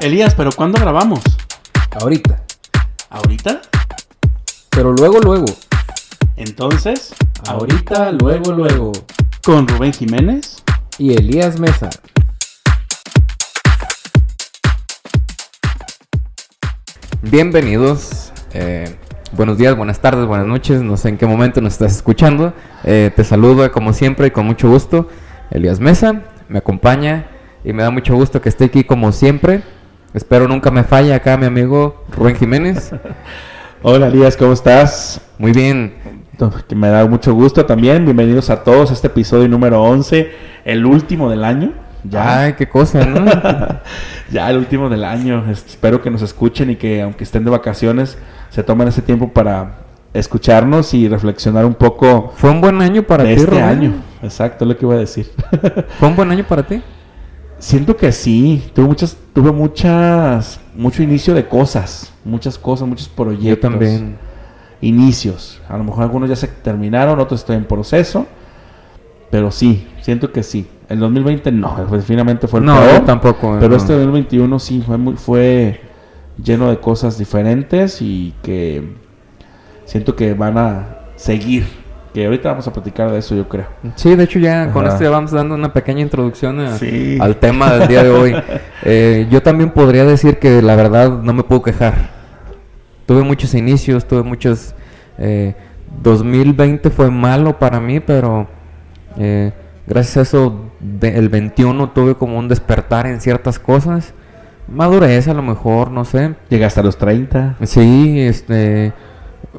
Elías, ¿pero cuándo grabamos? Ahorita. ¿Ahorita? Pero luego, luego. Entonces, Ahorita, luego, luego. con Rubén Jiménez. Y Elías Mesa. Bienvenidos. eh, buenos días, buenas tardes, buenas noches. No sé en qué momento nos estás escuchando. Eh, te saludo como siempre y con mucho gusto. Elías Mesa me acompaña y me da mucho gusto que esté aquí como siempre. Espero nunca me falle acá mi amigo Rubén Jiménez. Hola Elías, ¿cómo estás? Muy bien. Que me da mucho gusto también. Bienvenidos a todos a este episodio número 11, el último del año. Ya. Ay, qué cosa, ¿no? ya el último del año. Es- Espero que nos escuchen y que aunque estén de vacaciones, se tomen ese tiempo para escucharnos y reflexionar un poco Fue un buen año para ti, este Rubén? año. Exacto, es lo que iba a decir. ¿Fue un buen año para ti? Siento que sí, tuve muchas, tuve muchas, mucho inicio de cosas, muchas cosas, muchos proyectos. Yo también. Inicios. A lo mejor algunos ya se terminaron, otros están en proceso. Pero sí, siento que sí. El 2020 no, finalmente fue el No, peor. tampoco. Pero no. este 2021 sí fue muy, fue lleno de cosas diferentes y que siento que van a seguir. Que ahorita vamos a platicar de eso, yo creo. Sí, de hecho ya con Ajá. esto ya vamos dando una pequeña introducción a- Sí. al tema del día de hoy. Eh, yo también podría decir que la verdad no me puedo quejar. Tuve muchos inicios, tuve muchos... eh, 2020 fue malo para mí, pero eh, gracias a eso de- el 21 tuve como un despertar en ciertas cosas. Madurez a lo mejor, no sé. Llegaste a los 30. Sí, este,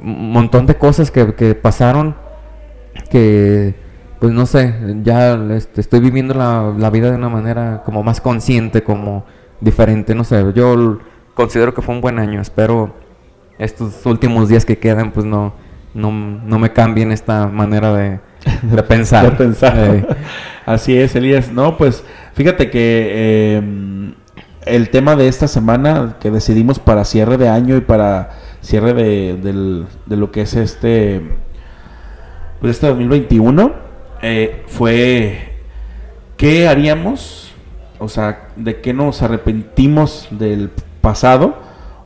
un montón de cosas que, que pasaron que, pues no sé, ya este, estoy viviendo la, la vida de una manera como más consciente, como diferente, no sé, yo considero que fue un buen año, espero estos últimos días que quedan, pues no, no, no me cambien esta manera de, de pensar. de pensar. Eh, Así es, Elías. No, pues fíjate que eh, el tema de esta semana que decidimos para cierre de año y para cierre de, del- de lo que es este, pues este 2021 eh, fue qué haríamos, o sea, de qué nos arrepentimos del pasado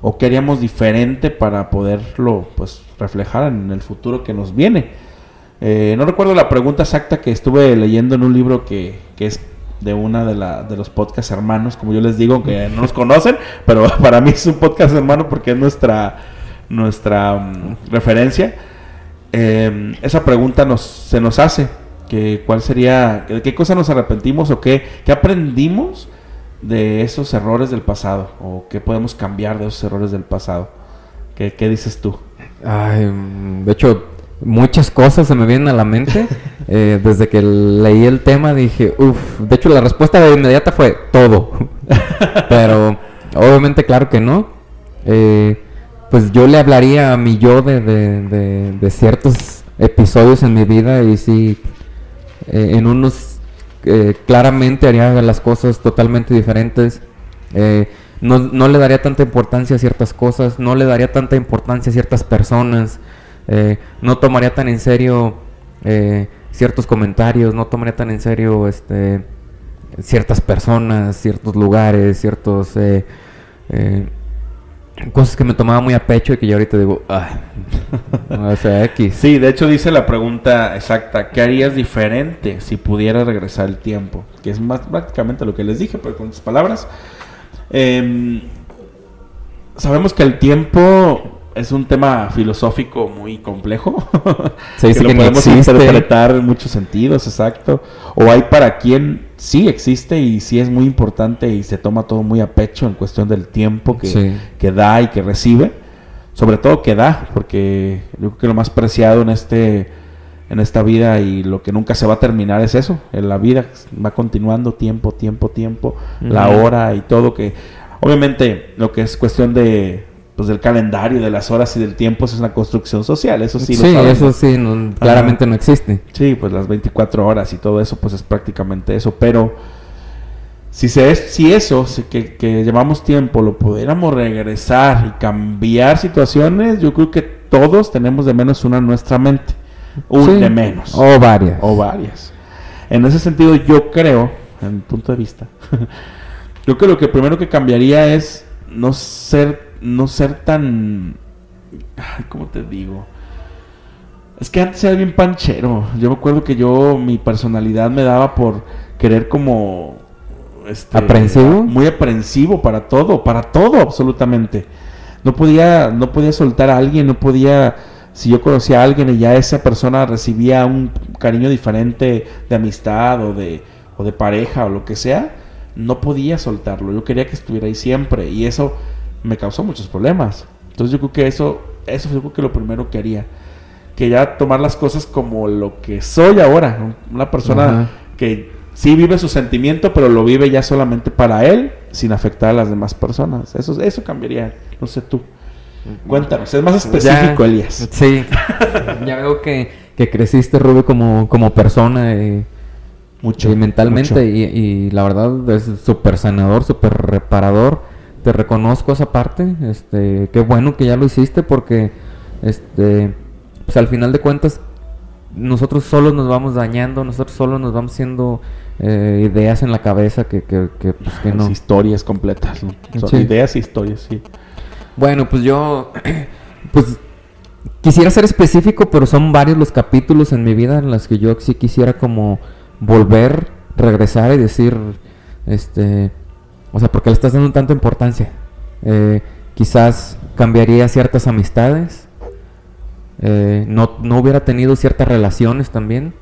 o qué haríamos diferente para poderlo pues reflejar en el futuro que nos viene. Eh, no recuerdo la pregunta exacta que estuve leyendo en un libro que, que es de una de, la, de los podcast hermanos, como yo les digo, que no nos conocen, pero para mí es un podcast hermano porque es nuestra, nuestra mm, referencia. Eh, esa pregunta nos, se nos hace, que cuál sería, de qué cosa nos arrepentimos o qué, qué aprendimos de esos errores del pasado o qué podemos cambiar de esos errores del pasado. ¿Qué, qué dices tú? Ay, mm, de hecho, muchas cosas se me vienen a la mente. Eh, desde que leí el tema dije, uff, de hecho la respuesta de inmediata fue todo. Pero obviamente claro que no. Eh, pues yo le hablaría a mi yo de, ciertos episodios en mi vida y sí, eh, en unos eh, claramente haría las cosas totalmente diferentes. Eh, no, no le daría tanta importancia a ciertas cosas, no le daría tanta importancia a ciertas personas, no tomaría tan en serio ciertos comentarios, no tomaría tan en serio este, ciertas personas, ciertos lugares, ciertos... cosas que me tomaba muy a pecho y que yo ahorita digo, ay, o sea, X. Sí, de hecho dice la pregunta exacta, ¿qué harías diferente si pudiera regresar el tiempo? Que es más prácticamente lo que les dije, pero con sus palabras. Em, sabemos que el tiempo es un tema filosófico muy complejo. Se dice que lo que podemos interpretar en muchos sentidos, exacto. O hay para quien sí existe y sí es muy importante y se toma todo muy a pecho en cuestión del tiempo que, Sí. que da y que recibe. Sobre todo que da, porque yo creo que lo más preciado en este en esta vida y lo que nunca se va a terminar es eso. En la vida va continuando tiempo, tiempo, tiempo, la hora y todo que obviamente lo que es cuestión de pues del calendario, de las horas y del tiempo eso es una construcción social, eso sí, Sí, lo sabemos. eso sí, no- claramente no existe. Sí, pues las 24 horas y todo eso, pues es prácticamente eso. Pero si, se es, si eso si que, que llevamos tiempo lo pudiéramos regresar y cambiar situaciones, yo creo que todos tenemos de menos una en nuestra mente. Un Sí. de menos. O varias. O varias. En ese sentido, yo creo, en mi punto de vista, yo creo que lo primero que cambiaría es no ser, no ser tan, ¿cómo te digo? Es que antes era bien panchero. Yo me acuerdo que yo, mi personalidad me daba por querer como... este, ¿Aprensivo? Muy aprensivo para todo, para todo absolutamente. No podía, no podía soltar a alguien, no podía... Si yo conocía a alguien y ya esa persona recibía un cariño diferente de amistad o de, o de pareja o lo que sea, no podía soltarlo. Yo quería que estuviera ahí siempre y eso me causó muchos problemas. Entonces yo creo que eso, eso yo creo que lo primero que haría que ya tomar las cosas como lo que soy ahora, una persona Ajá. que sí vive su sentimiento, pero lo vive ya solamente para él, sin afectar a las demás personas. Eso, eso cambiaría, no sé tú. Cuéntanos, es más específico, Ya- Elías. Sí. ya veo que, que creciste, Rubio, como, como persona y, Mucho. y mentalmente. mucho. Y, y la verdad es súper sanador, súper reparador. Te reconozco esa parte. Este, qué bueno que ya lo hiciste porque, este, pues al final de cuentas, nosotros solos nos vamos dañando, nosotros solos nos vamos haciendo eh, ideas en la cabeza que, que, que, pues, que no. Historias completas. ¿no? Sí. ideas y historias, sí. Bueno, pues yo, pues quisiera ser específico, pero son varios los capítulos en mi vida en los que yo sí quisiera como volver, regresar y decir, este, o sea, porque le estás dando tanta importancia. Eh, quizás cambiaría ciertas amistades, eh, no, no hubiera tenido ciertas relaciones también,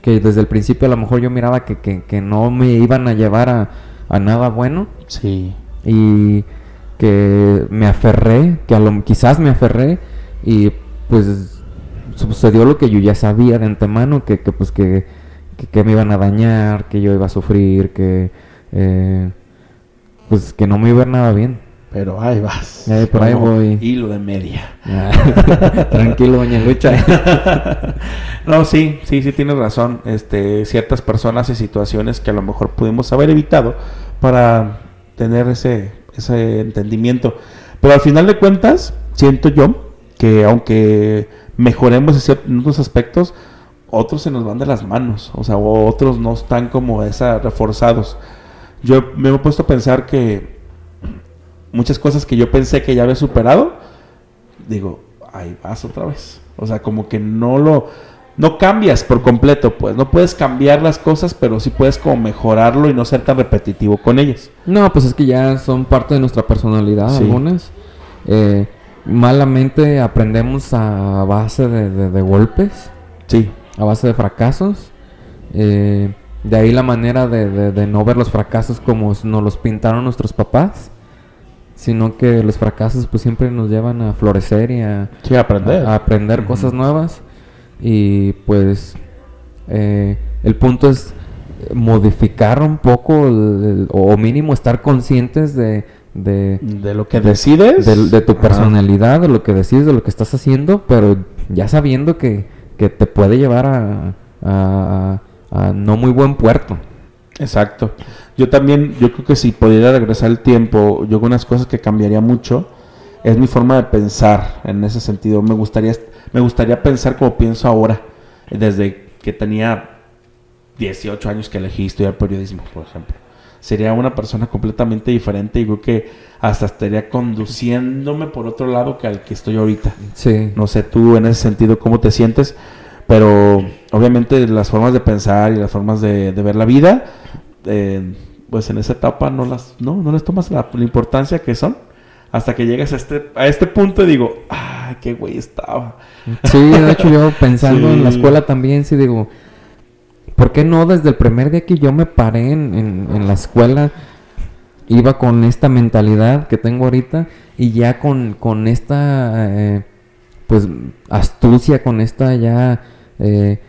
que desde el principio a lo mejor yo miraba que, que, que no me iban a llevar a, a nada bueno Sí. y que me aferré, que a lo, quizás me aferré y pues sucedió lo que yo ya sabía de antemano, que, que pues que, que, que me iban a dañar, que yo iba a sufrir, que eh, pues que no me iba nada bien. Pero ahí vas. Por ahí voy. Hilo de media. Tranquilo, doña Lucha. no, sí, sí, sí tienes razón. Este, ciertas personas y situaciones que a lo mejor pudimos haber evitado para tener ese, ese entendimiento. Pero al final de cuentas, siento yo que aunque mejoremos en ciertos aspectos, otros se nos van de las manos. O sea, otros no están como esa reforzados. Yo me he puesto a pensar que muchas cosas que yo pensé que ya había superado, digo, ahí vas otra vez. O sea, como que no lo, no cambias por completo, pues. No puedes cambiar las cosas, pero sí puedes como mejorarlo y no ser tan repetitivo con ellas. No, pues es que ya son parte de nuestra personalidad Sí. algunas. Eh, malamente aprendemos a base de, de- de golpes, Sí, a base de fracasos. Eh, de ahí la manera de, de- de no ver los fracasos como nos los pintaron nuestros papás, sino que los fracasos pues siempre nos llevan a florecer y a, sí, aprender. a, a aprender cosas nuevas y pues eh, el punto es modificar un poco el- el- o mínimo estar conscientes de, de, de lo que decides. de- de tu personalidad, de lo que decides, de lo que estás haciendo, pero ya sabiendo que, que te puede llevar a, a- a no muy buen puerto. Exacto. Yo también, yo creo que si pudiera regresar el tiempo, yo con unas cosas que cambiaría mucho es mi forma de pensar en ese sentido. Me gustaría, me gustaría pensar como pienso ahora, desde que tenía 18 años que elegí estudiar periodismo, por ejemplo. sería una persona completamente diferente y creo que hasta estaría conduciéndome por otro lado que al que estoy ahorita. Sí. No sé tú en ese sentido cómo te sientes, pero obviamente las formas de pensar y las formas de, de ver la vida, eh, pues en esa etapa no las no, no les tomas la, la importancia que son hasta que llegas a este, a este punto y digo, ah, qué güey estaba. Sí, de hecho yo pensando en la escuela también, sí digo, ¿por qué no desde el primer día que yo me paré en, en- en la escuela iba con esta mentalidad que tengo ahorita y ya con, con esta, eh, pues, astucia, con esta ya eh,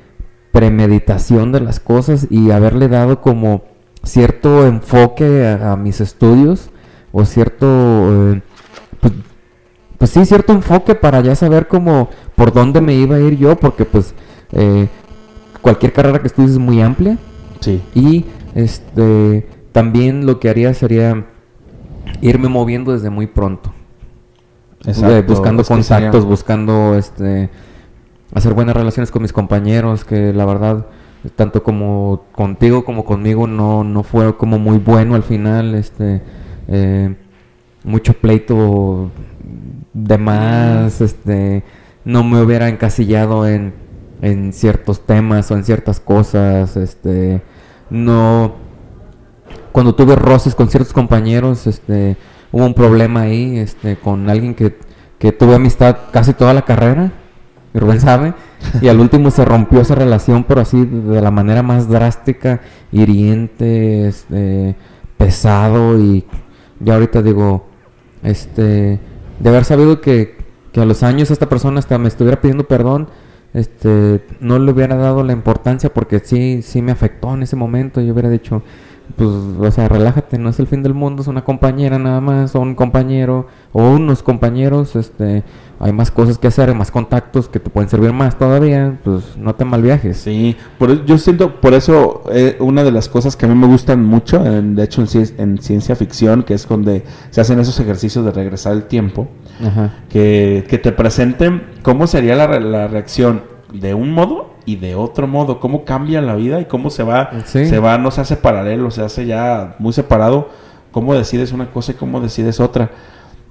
premeditación de las cosas y haberle dado como cierto enfoque a, a mis estudios o cierto... eh, pues, pues sí, cierto enfoque para ya saber cómo, por dónde me iba a ir yo, porque pues eh, cualquier carrera que estudies es muy amplia Sí. y este también lo que haría sería irme moviendo desde muy pronto, Eh, buscando contactos, buscando este hacer buenas relaciones con mis compañeros, que la verdad tanto como contigo como conmigo no, no fue como muy bueno al final, este eh, mucho pleito de más, este no me hubiera encasillado en, en ciertos temas o en ciertas cosas, este no cuando tuve roces con ciertos compañeros, este, hubo un problema ahí, este, con alguien que, que tuve amistad casi toda la carrera, Rubén sabe, y al último se rompió esa relación, pero así de la manera más drástica, hiriente, este, pesado, y ya ahorita digo, este, de haber sabido que, que a los años esta persona hasta me estuviera pidiendo perdón, este, no le hubiera dado la importancia porque sí, sí me afectó en ese momento. Yo hubiera dicho, pues, o sea, relájate, no es el fin del mundo, es una compañera nada más, o un compañero, o unos compañeros, este, hay más cosas que hacer, hay más contactos que te pueden servir más todavía, pues no te malviajes. Sí, por, e- yo siento, por eso eh, una de las cosas que a mí me gustan mucho, en- de hecho en, ci- en ciencia ficción, que es donde se hacen esos ejercicios de regresar el tiempo, Ajá. que, que te presenten cómo sería la, la reacción de un modo y de otro modo, cómo cambia la vida y cómo se va, Sí. se va, no se hace paralelo, se hace ya muy separado, cómo decides una cosa y cómo decides otra.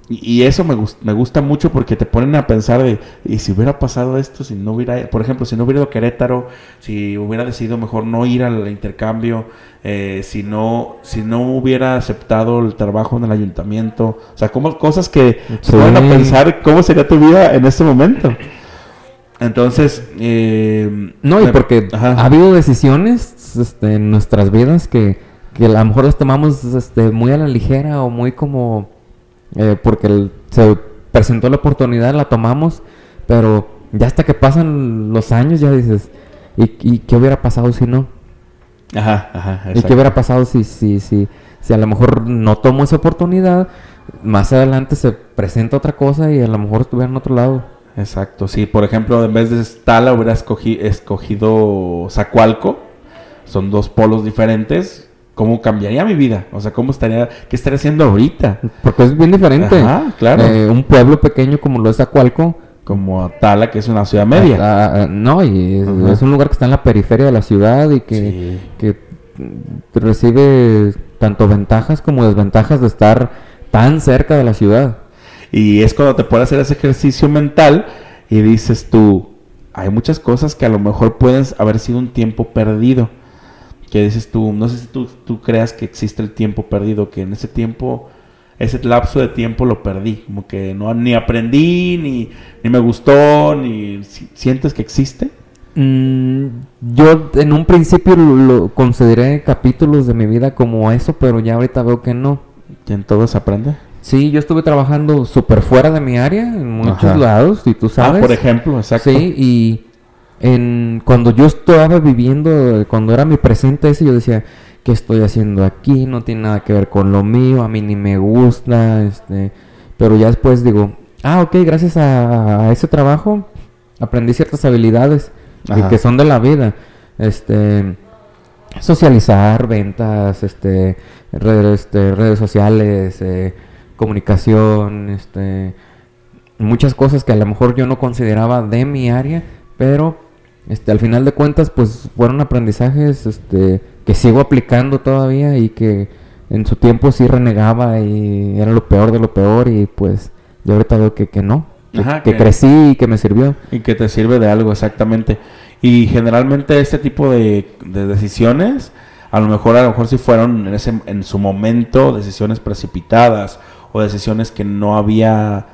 Y, y eso me, gus- me gusta mucho porque te ponen a pensar de, y si hubiera pasado esto, si no hubiera, por ejemplo, si no hubiera ido a Querétaro, si hubiera decidido mejor no ir al intercambio, eh, si no si no hubiera aceptado el trabajo en el ayuntamiento, o sea, como cosas que se ponen a pensar cómo sería tu vida en este momento. Entonces, eh, No, y me- porque ajá. ha habido decisiones este, en nuestras vidas que, que a lo mejor las tomamos este, muy a la ligera o muy como eh, porque el- se presentó la oportunidad, la tomamos, pero ya hasta que pasan los años ya dices, ¿y, y qué hubiera pasado si no? Ajá, ajá, ¿Y qué hubiera pasado si, si, si, si a lo mejor no tomo esa oportunidad? Más adelante se presenta otra cosa y a lo mejor estuviera en otro lado. Exacto, sí, por ejemplo, en vez de Tala hubiera escogi- escogido Zacualco, son dos polos diferentes, ¿cómo cambiaría mi vida? O sea, ¿cómo estaría, qué estaría haciendo ahorita? Porque es bien diferente. Ajá, claro. Eh, un pueblo pequeño como lo es Acualco. Como a Tala, que es una ciudad media. ah, ah, no, y es, un lugar que está en la periferia de la ciudad y que, Sí. que recibe tanto ventajas como desventajas de estar tan cerca de la ciudad. Y es cuando te puedes hacer ese ejercicio mental y dices tú, hay muchas cosas que a lo mejor pueden haber sido un tiempo perdido. Que dices tú, no sé si tú, tú creas que existe el tiempo perdido, que en ese tiempo, ese lapso de tiempo lo perdí. Como que no ni aprendí, ni, ni me gustó, ni si- sientes que existe. Mm, yo en un principio lo, lo consideré capítulos de mi vida como eso, pero ya ahorita veo que no. Y en todo se aprende. Sí, yo estuve trabajando súper fuera de mi área, en muchos Ajá. lados, y tú sabes. Ah, por ejemplo, exacto. Sí, y en, cuando yo estaba viviendo, cuando era mi presente ese, yo decía, ¿qué estoy haciendo aquí? No tiene nada que ver con lo mío, a mí ni me gusta, este, pero ya después digo, ah, ok, gracias a, a ese trabajo aprendí ciertas habilidades que, que son de la vida, este, socializar, ventas, este, redes, este, redes sociales, eh, comunicación, este, muchas cosas que a lo mejor yo no consideraba de mi área, pero este, al final de cuentas, pues fueron aprendizajes este, que sigo aplicando todavía y que en su tiempo sí renegaba y era lo peor de lo peor y pues yo ahorita veo que, que no, que, Ajá, que que- crecí y que me sirvió. Y que te sirve de algo, exactamente. Y generalmente este tipo de, de decisiones, a lo mejor, a lo mejor si fueron en, ese, en su momento decisiones precipitadas o decisiones que no había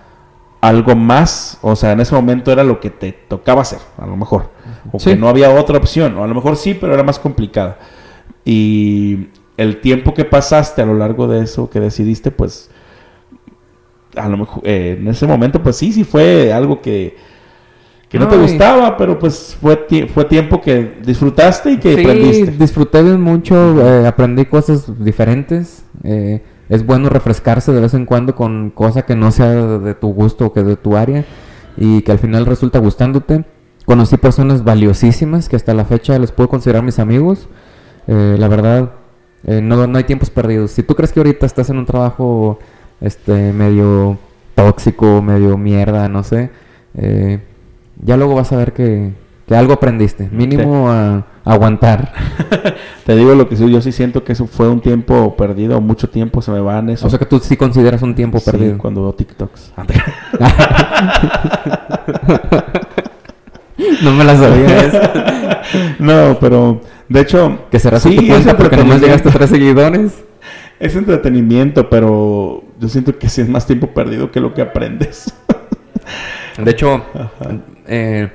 algo más, o sea, en ese momento era lo que te tocaba hacer, a lo mejor, o Sí. que no había otra opción, o a lo mejor sí, pero era más complicada. Y el tiempo que pasaste a lo largo de eso que decidiste, pues, a lo mejor, eh, en ese momento, pues sí, sí fue algo que, que no, te No, y- gustaba, pero pues fue, tie- fue tiempo que disfrutaste y que Sí, aprendiste. disfruté mucho, eh, aprendí cosas diferentes. eh, es bueno refrescarse de vez en cuando con cosa que no sea de tu gusto o que de tu área y que al final resulta gustándote. Conocí personas valiosísimas que hasta la fecha les puedo considerar mis amigos. Eh, la verdad, eh, no, no hay tiempos perdidos. Si tú crees que ahorita estás en un trabajo este medio tóxico, medio mierda, no sé, eh, ya luego vas a ver que, que algo aprendiste. Mínimo a, a aguantar. Te digo lo que sí, yo sí siento que eso fue un tiempo perdido, mucho tiempo se me va en eso. O sea que tú sí consideras un tiempo Sí, perdido. cuando veo TikToks. no me la sabía no, pero de hecho, Que será sí, tu cuenta porque nomás llegaste a tres seguidores. Es entretenimiento, pero yo siento que sí es más tiempo perdido que lo que aprendes. De hecho, eh,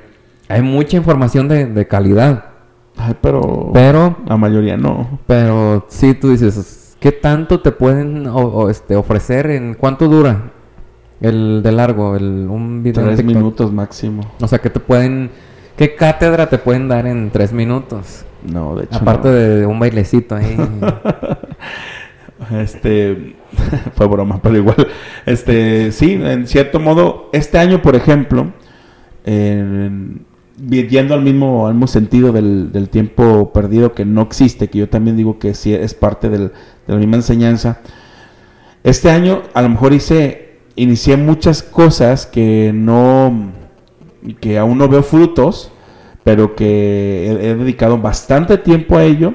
hay mucha información de, de calidad. Ay, pero Pero, la mayoría no. pero sí tú dices, ¿qué tanto te pueden o- o, este, ofrecer? ¿En cuánto dura el de largo? El, un video Tres minutos máximo. O sea, que te pueden... ¿Qué cátedra te pueden dar en tres minutos? No, de hecho. Aparte no. de un bailecito ahí. Este fue broma, pero igual. Este, sí, en cierto modo, este año, por ejemplo, en- yendo al mismo, al mismo sentido del, tiempo perdido que no existe, que yo también digo que sí es parte de la misma enseñanza. Este año, a lo mejor hice, inicié muchas cosas que no, que aún no veo frutos, pero que he- he dedicado bastante tiempo a ello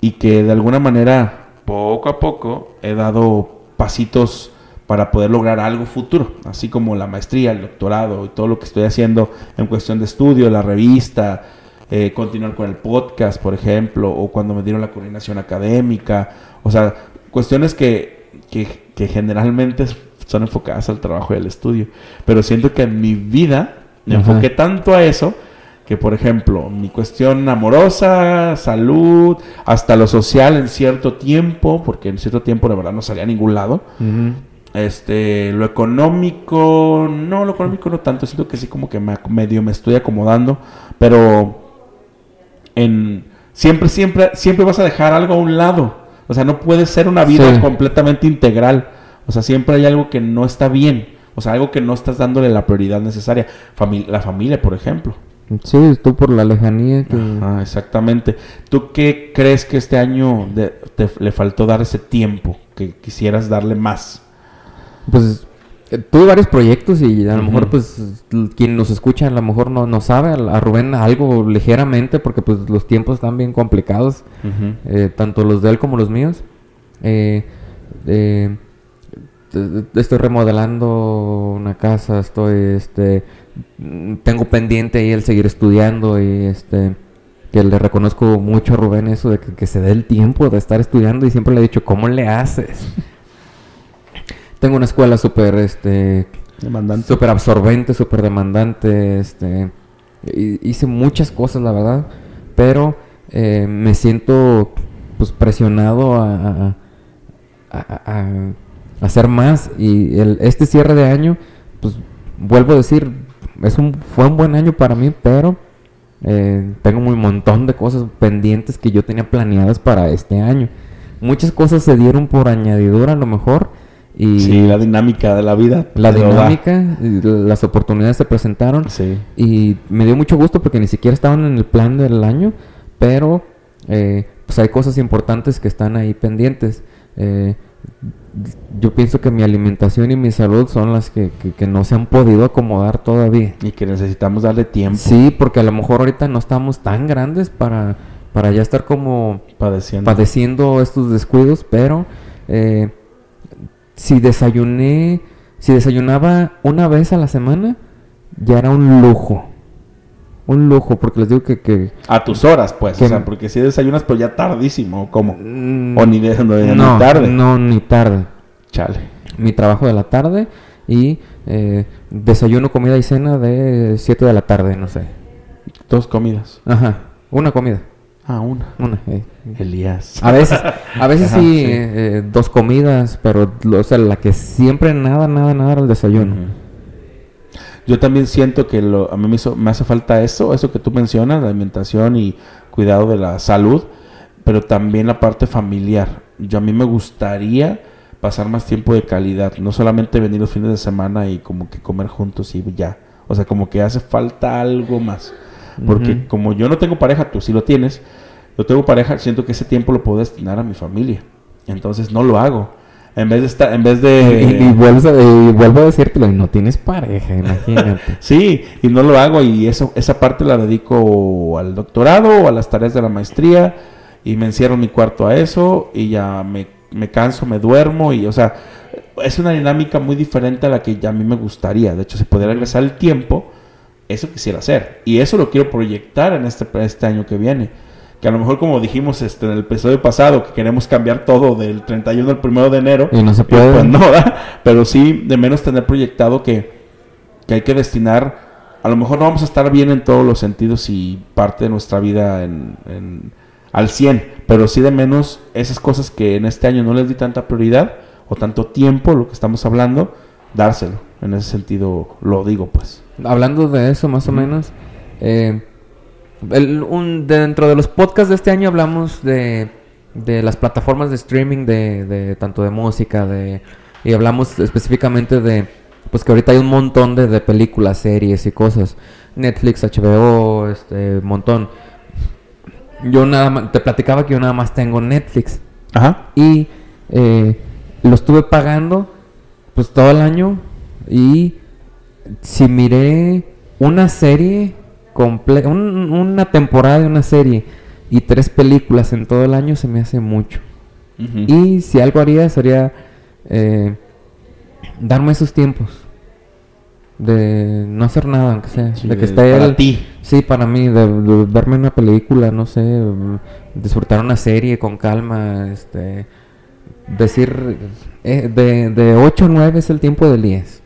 y que de alguna manera poco a poco he dado pasitos para poder lograr algo futuro, así como la maestría, el doctorado y todo lo que estoy haciendo en cuestión de estudio, la revista, eh, continuar con el podcast, por ejemplo, o cuando me dieron la coordinación académica, o sea, cuestiones que, que, que generalmente son enfocadas al trabajo y al estudio, pero siento que en mi vida me Ajá. enfoqué tanto a eso que por ejemplo mi cuestión amorosa, salud, hasta lo social en cierto tiempo, porque en cierto tiempo de verdad no salía a ningún lado. Ujú. Este, lo económico, no, lo económico no tanto, siento que sí como que me, medio me estoy acomodando, pero en siempre, siempre, siempre vas a dejar algo a un lado. O sea, no puede ser una vida Sí. completamente integral. O sea, siempre hay algo que no está bien. O sea, algo que no estás dándole la prioridad necesaria. La familia, por ejemplo. Sí, tú por la lejanía que... Ajá, exactamente. ¿Tú qué crees que este año de- te, le faltó dar ese tiempo que quisieras darle más? Pues eh, tuve varios proyectos y a lo mejor pues quien nos escucha a lo mejor no, no sabe, a, Rubén algo ligeramente porque pues los tiempos están bien complicados, eh, tanto los de él como los míos. Eh, eh, estoy remodelando una casa, estoy, este, tengo pendiente ahí el seguir estudiando y este, que le reconozco mucho a Rubén eso de que, que se dé el tiempo de estar estudiando y siempre le he dicho, ¿cómo le haces? Tengo una escuela súper, este, Demandante. súper absorbente, súper demandante, este, hi- hice muchas cosas, la verdad, pero eh, me siento, pues, presionado a, a- a- a- a hacer más y el, este cierre de año, pues, vuelvo a decir, es un, fue un buen año para mí, pero eh, tengo un montón de cosas pendientes que yo tenía planeadas para este año. Muchas cosas se dieron por añadidura a lo mejor y Sí, la dinámica de la vida. la dinámica, y las oportunidades se presentaron Sí. y me dio mucho gusto porque ni siquiera estaban en el plan del año, pero eh, pues hay cosas importantes que están ahí pendientes. Eh, yo pienso que mi alimentación y mi salud son las que, que- que no se han podido acomodar todavía. Y que necesitamos darle tiempo. Sí, porque a lo mejor ahorita no estamos tan grandes para, para ya estar como Padeciendo. padeciendo estos descuidos, pero eh, si desayuné, si desayunaba una vez a la semana, ya era un lujo. Un lujo, porque les digo que... que A tus horas, pues. Que- O sea, porque si desayunas, pues ya tardísimo. ¿Cómo? mm, O ni, de, no, ni tarde. No, ni tarde. Chale. Mi trabajo de la tarde y eh, desayuno, comida y cena de 7 de la tarde, no sé. Dos comidas. Ajá, una comida. Ah, una. Una. eh. Elías. A veces, a veces Ajá, sí, sí. eh, dos comidas, pero o sea, la que siempre nada, nada, nada era el desayuno. Yo también siento que lo, a mí me, hizo- me hace falta eso, eso que tú mencionas, la alimentación y cuidado de la salud, pero también la parte familiar. Yo a mí me gustaría pasar más tiempo de calidad, no solamente venir los fines de semana y como que comer juntos y ya. O sea, como que hace falta algo más. Porque como yo no tengo pareja, tú sí lo tienes, yo tengo pareja, siento que ese tiempo lo puedo destinar a mi familia. Entonces no lo hago. En vez de estar, en vez de... Y, y vuelvo, y vuelvo a decírtelo, y no tienes pareja, imagínate. Sí, y no lo hago y eso, esa parte la dedico al doctorado o a las tareas de la maestría y me encierro en mi cuarto a eso y ya me, me canso, me duermo y o sea, es una dinámica muy diferente a la que ya a mí me gustaría. De hecho, si pudiera regresar el tiempo, eso quisiera hacer y eso lo quiero proyectar en este, este año que viene. Que a lo mejor como dijimos este, en el episodio pasado, que queremos cambiar todo del 31 al 1 de enero. Y no se puede. Pues no, ¿verdad? Pero sí, de menos tener proyectado que, que hay que destinar, a lo mejor no vamos a estar bien en todos los sentidos y parte de nuestra vida en, en- al 100, pero sí de menos esas cosas que en este año no les di tanta prioridad o tanto tiempo, lo que estamos hablando, dárselo. En ese sentido lo digo, pues. Hablando de eso, más o menos, eh, el- un- dentro de los podcasts de este año hablamos de, de las plataformas de streaming, de, de tanto de música, de y hablamos específicamente de, pues que ahorita hay un montón de, de películas, series y cosas, Netflix, HBO, este, montón. Yo nada más, te platicaba que yo nada más tengo Netflix Ajá. y eh, lo estuve pagando pues todo el año y si miré una serie comple- un- una temporada de una serie y tres películas en todo el año se me hace mucho y si algo haría sería eh, darme esos tiempos de no hacer nada aunque sea Sí, de que esté para el- ti. Sí, para mí, de, de verme una película, no sé, disfrutar una serie con calma, este, decir, eh, de, de 8 a 9 es el tiempo del 10.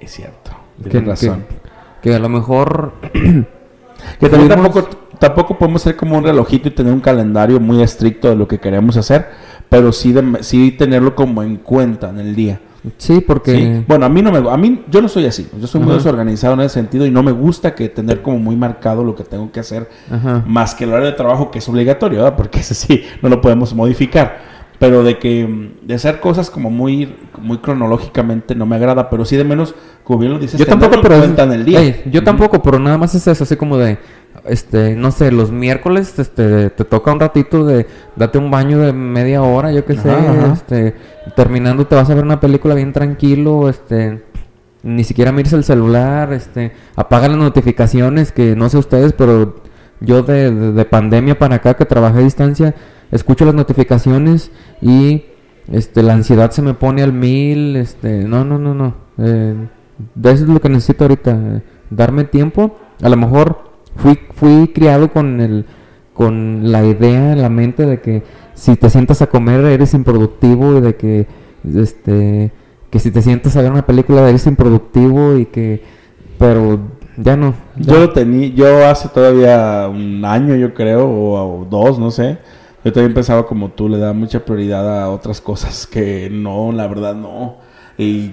Es cierto. Que, razón. que- que a lo mejor... Que también tampoco, tampoco podemos ser como un relojito y tener un calendario muy estricto de lo que queremos hacer, pero sí, de- sí tenerlo como en cuenta en el día. Sí, porque... ¿sí? Bueno, a mí no me a mí yo no soy así. Yo soy muy desorganizado en ese sentido y no me gusta que tener como muy marcado lo que tengo que hacer Ajá. más que el horario de trabajo que es obligatorio, ¿verdad? Porque ese sí no lo podemos modificar. Pero de que de hacer cosas como muy muy cronológicamente no me agrada, pero sí de menos como bien lo dices, Yo tampoco, pero... cuenta en el día. Yo tampoco, pero nada más es eso, así como de... Este, no sé, los miércoles este, te toca un ratito de date un baño de media hora, yo qué sé, Ajá, ajá. este, terminando te vas a ver una película bien tranquilo, este, ni siquiera mires el celular, este, apaga las notificaciones, que no sé ustedes, pero yo de, de- de pandemia para acá que trabajé a distancia, escucho las notificaciones y este, la ansiedad se me pone al mil, este, no, no, no, no, eh, eso es lo que necesito ahorita, eh, darme tiempo, a lo mejor fui, fui criado con el, con la idea en la mente de que si te sientas a comer eres improductivo y de que, este, que si te sientas a ver una película eres improductivo y que, pero ya no. ya. Yo lo tenía, yo hace todavía un año, yo creo, o, o dos, no sé. Yo también pensaba como tú, le daba mucha prioridad a otras cosas que no, la verdad no. Y,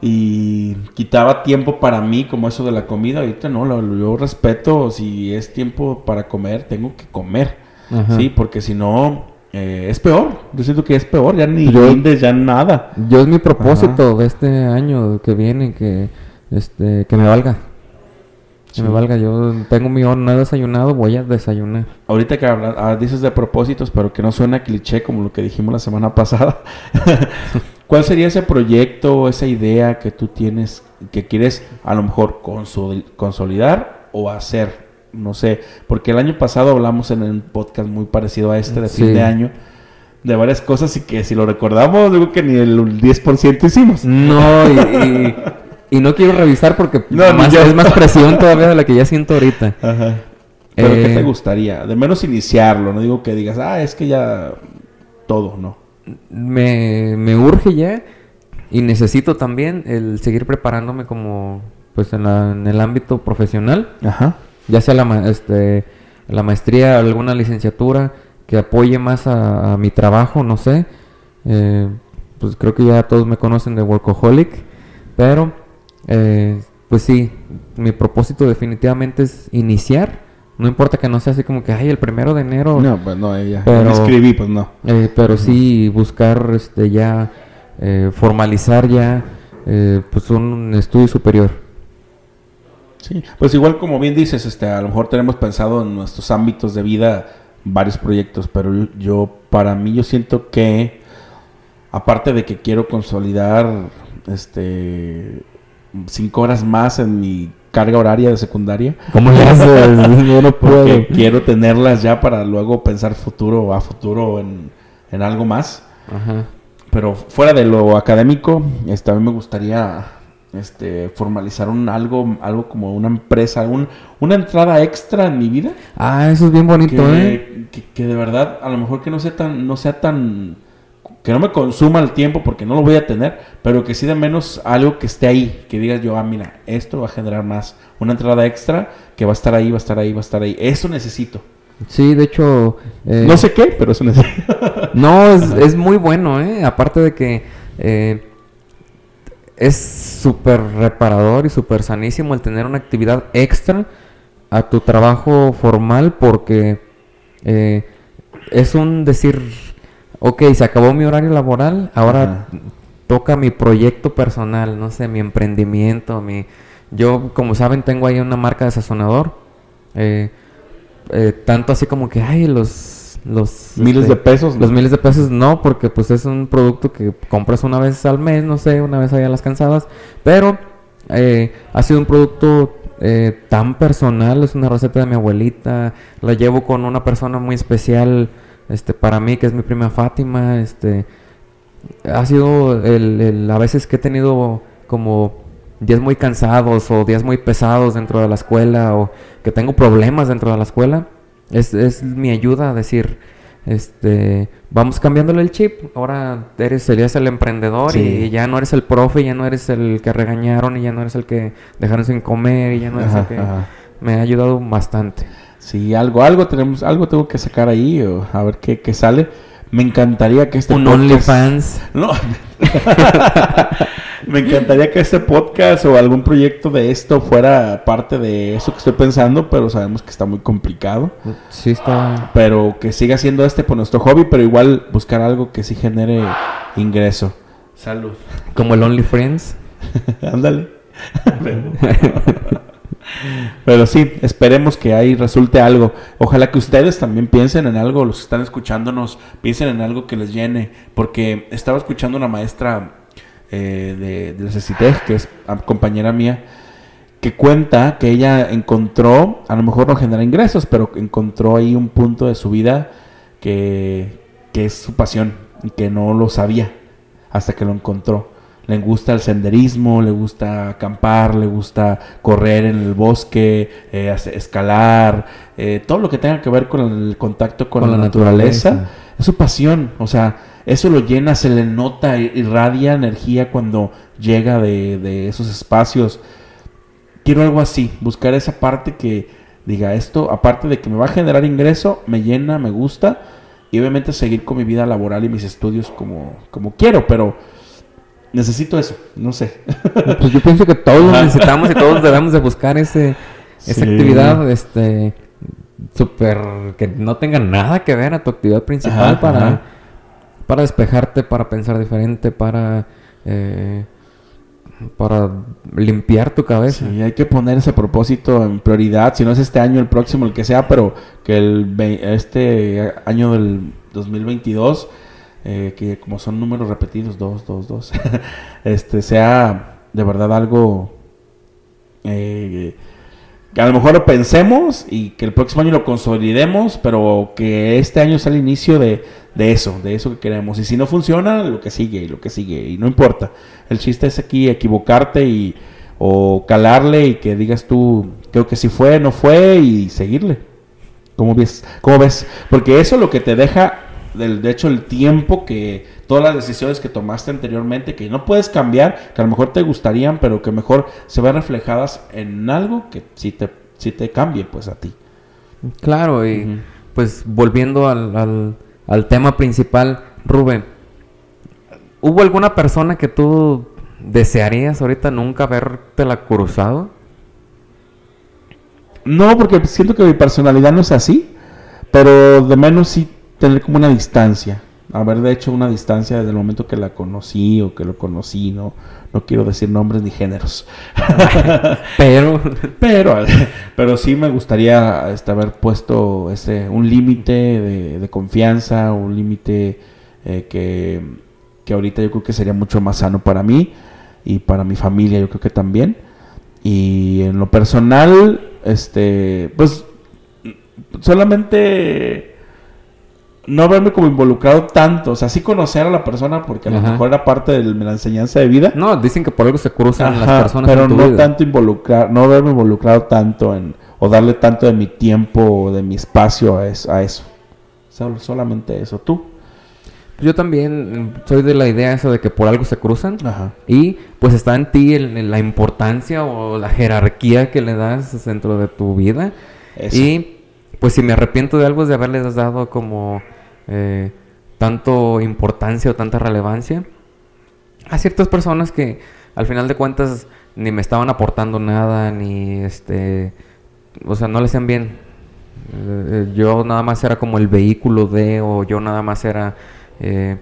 y quitaba tiempo para mí, como eso de la comida. Ahorita no, lo, yo respeto, si es tiempo para comer, tengo que comer. Ajá. Sí, porque si no, eh, es peor. Yo siento que es peor, ya ni Yo- ya nada. Yo es mi propósito de este año que viene que, este, que me valga. Que me valga. Yo tengo mi hora, no he desayunado, voy a desayunar. Ahorita que habla- ah, dices de propósitos, pero que no suena cliché como lo que dijimos la semana pasada. ¿Cuál sería ese proyecto, esa idea que tú tienes, que quieres a lo mejor consol- consolidar o hacer no sé, porque el año pasado hablamos en un podcast muy parecido a este de fin Sí. de año de varias cosas y que si lo recordamos, digo que ni el 10% hicimos. No, y, y- y no quiero revisar porque No, más- es más presión todavía de la que ya siento ahorita. Ajá. Pero ¿qué Eh, te gustaría? De menos iniciarlo, no digo que digas, ah, es que ya todo, no. me, me urge ya y necesito también el seguir preparándome como pues en, la- en el ámbito profesional, Ajá. ya sea la, este, la maestría, alguna licenciatura que apoye más a, a mi trabajo, no sé. Eh, pues creo que ya todos me conocen de Workaholic, pero eh, pues sí, mi propósito definitivamente es iniciar. No importa que no sea así como que, ay, el primero de enero. No, pues no, ella. Pero- escribí, pues no. Eh, pero sí buscar este ya eh, formalizar ya eh, pues un estudio superior. Sí, pues igual como bien dices, este, a lo mejor tenemos pensado en nuestros ámbitos de vida varios proyectos, pero yo, yo- para mí yo siento que aparte de que quiero consolidar este cinco horas más en mi carga horaria de secundaria, ¿Cómo le haces? Yo no porque quiero tenerlas ya para luego pensar futuro a futuro en, en algo más. Ajá. Pero fuera de lo académico, este, a mí me gustaría este, formalizar un algo, algo como una empresa, un, una entrada extra en mi vida. Ah, eso es bien bonito, ¿eh? Que, que- que de verdad, a lo mejor que no sea tan, no sea tan, que no me consuma el tiempo porque no lo voy a tener, pero que sí de menos algo que esté ahí, que digas yo, ah, mira, esto va a generar más, una entrada extra que va a estar ahí, va a estar ahí, va a estar ahí. Eso necesito. Sí, de hecho... eh, No sé qué, pero eso necesito. No, es, es muy bueno, ¿eh? Aparte de que eh, es súper reparador y súper sanísimo el tener una actividad extra a tu trabajo formal porque eh, es un decir, ok, se acabó mi horario laboral, ahora Ajá. toca mi proyecto personal, no sé, mi emprendimiento, mi... Yo, como saben, tengo ahí una marca de sazonador. eh, eh, tanto así como que, ay, los... los Miles este, de pesos. ¿no? los miles de pesos no, porque pues es un producto que compras una vez al mes, no sé, una vez allá a las cansadas. Pero eh, ha sido un producto eh, tan personal, es una receta de mi abuelita, la llevo con una persona muy especial este, para mí, que es mi prima Fátima. Este, ha sido el, el- a veces que he tenido como días muy cansados o días muy pesados dentro de la escuela o que tengo problemas dentro de la escuela. Es, es mi ayuda a decir, este, vamos cambiándole el chip. Ahora eres, serías el emprendedor Sí. y ya no eres el profe, ya no eres el que regañaron y ya no eres el que dejaron sin comer y ya no eres Ajá, el que... ajá. Me ha ayudado bastante. Sí, algo, algo tenemos, algo tengo que sacar ahí, o a ver qué, qué sale. Me encantaría que este Un podcast- OnlyFans. No. Me encantaría que este podcast o algún proyecto de esto fuera parte de eso que estoy pensando, pero sabemos que está muy complicado. Sí está... Pero que siga siendo este por nuestro hobby, pero igual buscar algo que sí genere ingreso. Salud. Como el OnlyFriends. Ándale. Pero sí, esperemos que ahí resulte algo. Ojalá que ustedes también piensen en algo, los que están escuchándonos, piensen en algo que les llene. Porque estaba escuchando una maestra eh, de, la CECITEG, que es compañera mía, que cuenta que ella encontró, a lo mejor no genera ingresos, pero encontró ahí un punto de su vida que, que es su pasión y que no lo sabía hasta que lo encontró. Le gusta el senderismo, le gusta acampar, le gusta correr en el bosque, eh, escalar, eh, todo lo que tenga que ver con el contacto con, Con la, la naturaleza. naturaleza. Es su pasión, o sea, eso lo llena, se le nota, irradia energía cuando llega de, de esos espacios. Quiero algo así, buscar esa parte que diga esto, aparte de que me va a generar ingreso, me llena, me gusta, y obviamente seguir con mi vida laboral y mis estudios como, como quiero, pero necesito eso, no sé. Pues yo pienso que todos lo necesitamos y todos debemos de buscar ese, esa actividad, este, súper, que no tenga nada que ver a tu actividad principal Ajá, para, ajá. para despejarte, para pensar diferente, para, eh, para limpiar tu cabeza. Sí, hay que poner ese propósito en prioridad, si no es este año, el próximo, el que sea, pero que el este año del 2022, eh, que como son números repetidos, dos, dos, dos, este sea de verdad algo eh, que a lo mejor lo pensemos y que el próximo año lo consolidemos, pero que este año sea el inicio de, de eso, de eso que queremos. Y si no funciona, lo que sigue, y lo que sigue, y no importa. El chiste es aquí equivocarte y o calarle y que digas tú, creo que si fue, no fue, y seguirle. ¿Cómo ves? ¿Cómo ves? Porque eso es lo que te deja, del, de hecho, el tiempo que todas las decisiones que tomaste anteriormente, que no puedes cambiar, que a lo mejor te gustarían, pero que mejor se ven reflejadas en algo que sí te, sí te cambie, pues a ti. Claro, y pues volviendo al, al, al tema principal, Rubén, ¿hubo alguna persona que tú desearías ahorita nunca habértela cruzado? No, porque siento que mi personalidad no es así, pero de menos sí tener como una distancia. Haber de hecho una distancia desde el momento que la conocí o que lo conocí, no, no quiero decir nombres ni géneros. Pero, Pero, pero sí me gustaría este, haber puesto ese, un límite de, de confianza, un límite eh, que, que ahorita yo creo que sería mucho más sano para mí y para mi familia, yo creo que también. Y en lo personal, este, pues solamente no verme como involucrado tanto, o sea, sí conocer a la persona porque a lo mejor era parte de la enseñanza de vida. no, dicen que por algo se cruzan Ajá, las personas pero en tu no vida. tanto involucrar, no verme involucrado tanto en, o darle tanto de mi tiempo o de mi espacio a, es- a eso. Sol- solamente eso, tú. Yo también mm, soy de la idea esa de que por algo se cruzan. Ajá. Y pues está en ti el- el- la importancia o la jerarquía que le das dentro de tu vida. Eso. Y pues si me arrepiento de algo es de haberles dado como eh, tanto importancia o tanta relevancia a ciertas personas que al final de cuentas ni me estaban aportando nada, ni este, o sea, no le hacían bien. Eh, eh, yo nada más era como el vehículo de, o yo nada más era, eh,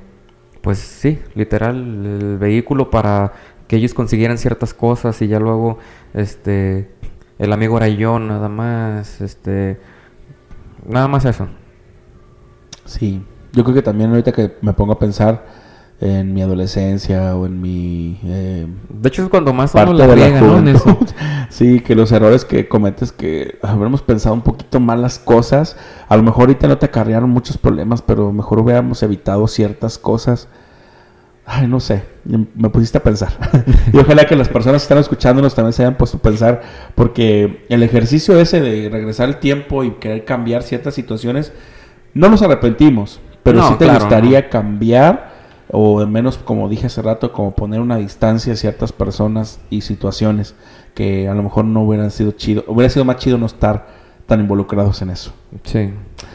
pues sí, literal, el vehículo para que ellos consiguieran ciertas cosas y ya luego, este, el amigo era yo nada más, este, nada más eso. Sí. Yo creo que también ahorita que me pongo a pensar en mi adolescencia o en mi eh, De hecho es cuando más uno la de la riega, ¿no? En eso. Sí, que los errores que cometes, que habremos pensado un poquito mal las cosas, a lo mejor ahorita no te acarrearon muchos problemas, pero mejor hubiéramos evitado ciertas cosas. Ay, no sé, me pusiste a pensar. y ojalá que las personas que están escuchándonos también se hayan puesto a pensar, porque el ejercicio ese de regresar el tiempo y querer cambiar ciertas situaciones, no nos arrepentimos, pero No, sí te claro, gustaría cambiar o al menos como dije hace rato como poner una distancia a ciertas personas y situaciones que a lo mejor no hubieran sido chido hubiera sido más chido no estar tan involucrados en eso Sí,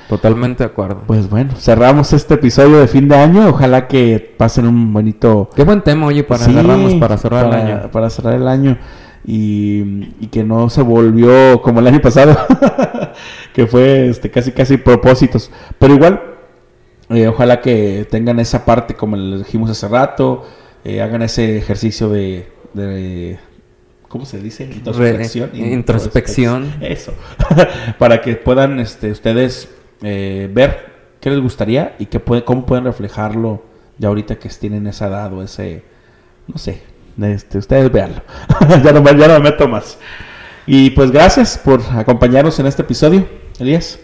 totalmente de acuerdo. pues bueno cerramos este episodio de fin de año ojalá que pasen un bonito Qué buen tema, oye, para Sí, agarrarnos para cerrar para- el año. para cerrar el año y, y que no se volvió como el año pasado que fue este casi casi propósitos pero igual eh, ojalá que tengan esa parte como le dijimos hace rato, eh, hagan ese ejercicio de, de- ¿cómo se dice? Introspección. Re- introspección. Eso. Para que puedan este, ustedes eh, ver qué les gustaría y que puede, cómo pueden reflejarlo ya ahorita que tienen esa edad o ese, no sé, este, ustedes véanlo. ya, no, ya no me meto más. Y pues gracias por acompañarnos en este episodio, Elías.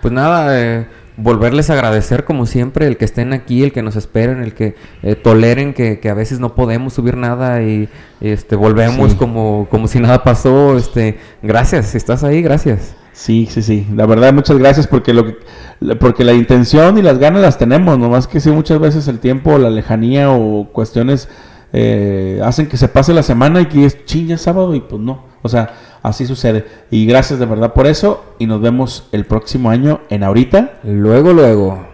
Pues nada, eh, volverles a agradecer como siempre el que estén aquí, el que nos esperen, el que eh, toleren que, que a veces no podemos subir nada y este volvemos Sí. como, como si nada pasó. Este, gracias, si estás ahí, gracias. Sí, sí, sí. La verdad, muchas gracias porque lo que, porque la intención y las ganas las tenemos, nomás que sí muchas veces el tiempo, la lejanía o cuestiones eh, hacen que se pase la semana y que es ching, ya es sábado y pues no. O sea, así sucede. Y gracias de verdad por eso y nos vemos el próximo año en ahorita. Luego, luego.